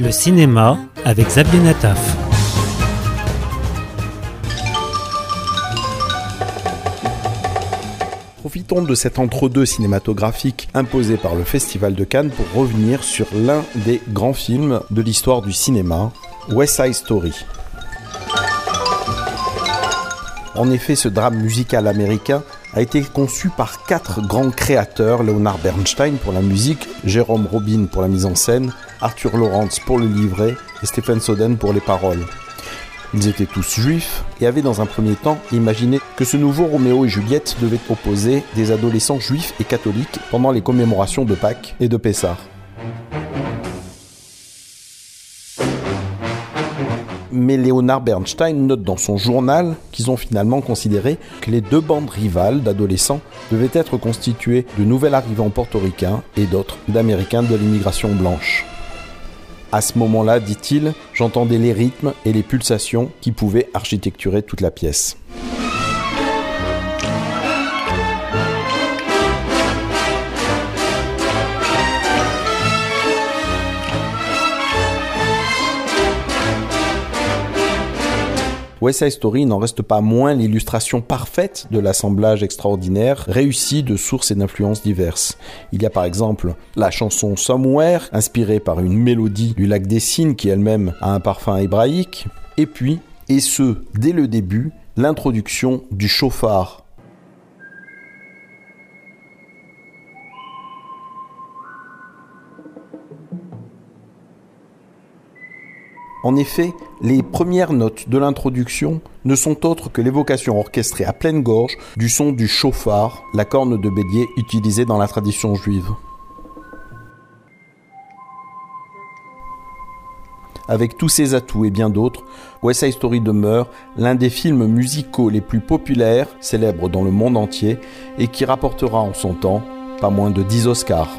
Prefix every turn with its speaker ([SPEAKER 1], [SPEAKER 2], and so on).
[SPEAKER 1] Le cinéma avec Xavier Nataf.
[SPEAKER 2] Profitons de cet entre-deux cinématographique imposé par le Festival de Cannes pour revenir sur l'un des grands films de l'histoire du cinéma, West Side Story. En effet, ce drame musical américain a été conçu par quatre grands créateurs, Leonard Bernstein pour la musique, Jérôme Robin pour la mise en scène, Arthur Lawrence pour le livret et Stephen Soden pour les paroles. Ils étaient tous juifs et avaient dans un premier temps imaginé que ce nouveau Roméo et Juliette devait opposer des adolescents juifs et catholiques pendant les commémorations de Pâques et de Pessah. Mais Leonard Bernstein note dans son journal qu'ils ont finalement considéré que les deux bandes rivales d'adolescents devaient être constituées de nouvel arrivants portoricains et d'autres d'Américains de l'immigration blanche. À ce moment-là, dit-il, j'entendais les rythmes et les pulsations qui pouvaient architecturer toute la pièce. West Side Story n'en reste pas moins l'illustration parfaite de l'assemblage extraordinaire, réussi de sources et d'influences diverses. Il y a par exemple la chanson Somewhere, inspirée par une mélodie du lac des Cygnes qui elle-même a un parfum hébraïque, et puis, et ce, dès le début, l'introduction du chauffard En effet, les premières notes de l'introduction ne sont autres que l'évocation orchestrée à pleine gorge du son du chauffard, la corne de bélier utilisée dans la tradition juive. Avec tous ses atouts et bien d'autres, West Side Story demeure l'un des films musicaux les plus populaires, célèbres dans le monde entier, et qui rapportera en son temps pas moins de 10 Oscars.